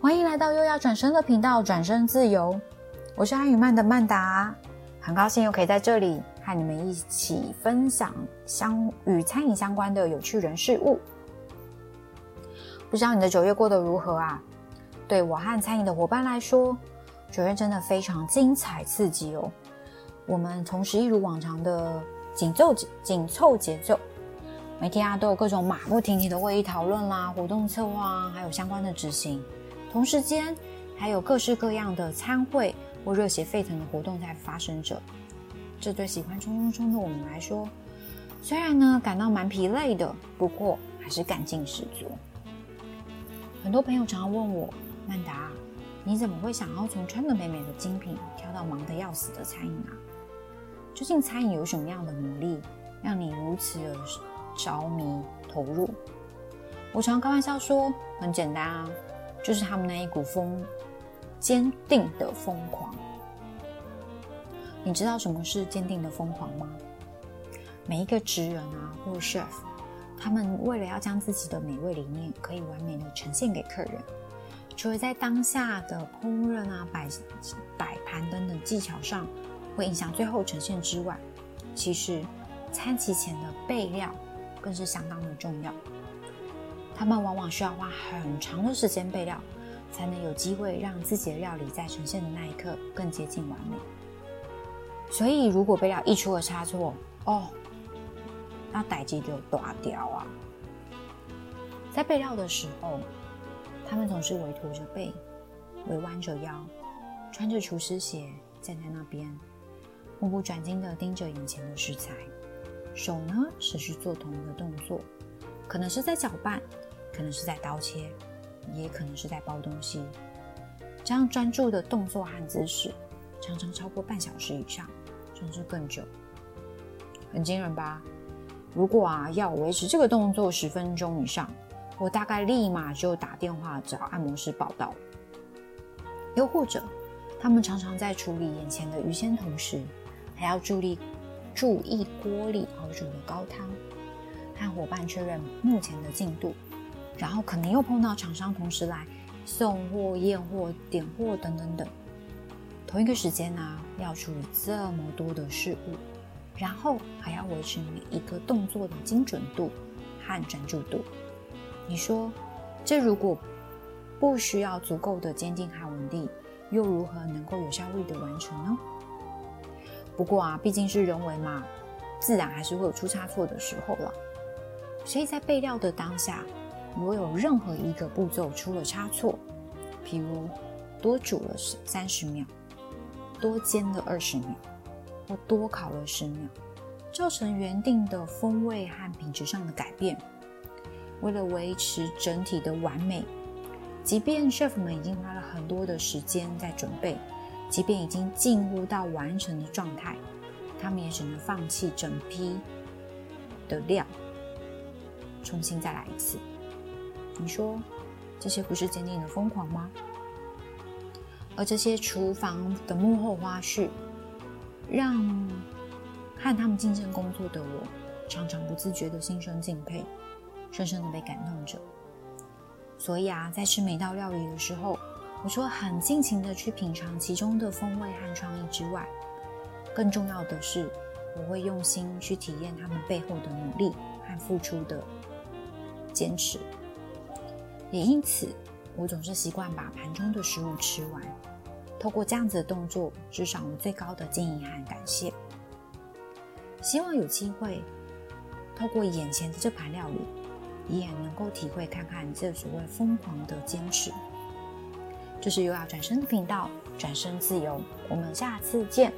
欢迎来到优雅转身的频道，转身自由。我是安与曼的曼达，很高兴又可以在这里和你们一起分享相与餐饮相关的有趣人事物。不知道你的九月过得如何啊？对我和餐饮的伙伴来说，九月真的非常精彩刺激哦。我们同时一如往常的紧凑紧凑节奏，每天啊都有各种马不停蹄的会议讨论啦、活动策划啊，还有相关的执行。同时间，还有各式各样的餐会或热血沸腾的活动在发生着。这对喜欢冲冲冲的我们来说，虽然呢感到蛮疲累的，不过还是干劲十足。很多朋友常常问我，曼达，你怎么会想要从穿得美美的精品跳到忙得要死的餐饮啊？究竟餐饮有什么样的魔力，让你如此的着迷投入？我常常开玩笑说，很简单啊。就是他们那一股疯，坚定的疯狂。你知道什么是坚定的疯狂吗？每一个职人啊，或者 chef，他们为了要将自己的美味理念可以完美的呈现给客人，除了在当下的烹饪啊、摆摆盘等等技巧上会影响最后呈现之外，其实餐期前的备料更是相当的重要。他们往往需要花很长的时间备料，才能有机会让自己的料理在呈现的那一刻更接近完美。所以，如果备料一出了差错，哦，那代志就大掉啊！在备料的时候，他们总是微驼着背，微弯着腰，穿着厨师鞋站在那边，目不转睛地盯着眼前的食材，手呢持续做同一个动作，可能是在搅拌。可能是在刀切，也可能是在包东西。这样专注的动作和姿势，常常超过半小时以上，甚至更久，很惊人吧？如果啊要维持这个动作十分钟以上，我大概立马就打电话找按摩师报道。又或者，他们常常在处理眼前的鱼鲜同时，还要注意注意锅里熬煮的高汤，和伙伴确认目前的进度。然后可能又碰到厂商同时来送货、验货、点货等等等，同一个时间呢、要处理这么多的事物，然后还要维持每一个动作的精准度和专注度。你说，这如果不需要足够的坚定和稳定，又如何能够有效率的完成呢？不过啊，毕竟是人为嘛，自然还是会有出差错的时候了。所以在备料的当下。如果有任何一个步骤出了差错，譬如多煮了三十秒，多煎了二十秒，或多烤了十秒，造成原定的风味和品质上的改变，为了维持整体的完美，即便 chef 们已经花了很多的时间在准备，即便已经近乎到完成的状态，他们也只能放弃整批的料，重新再来一次。你说这些不是坚定的疯狂吗？而这些厨房的幕后花絮，让和他们竞争工作的我，常常不自觉的心生敬佩，深深的被感动着。所以啊，在吃每道料理的时候，我除了很尽情的去品尝其中的风味和创意之外，更重要的是，我会用心去体验他们背后的努力和付出的坚持。也因此，我总是习惯把盘中的食物吃完。透过这样子的动作，至少我最高的敬意和感谢。希望有机会，透过眼前的这盘料理，也能够体会看看这所谓疯狂的坚持。这是优雅转身的频道，转身自由。我们下次见。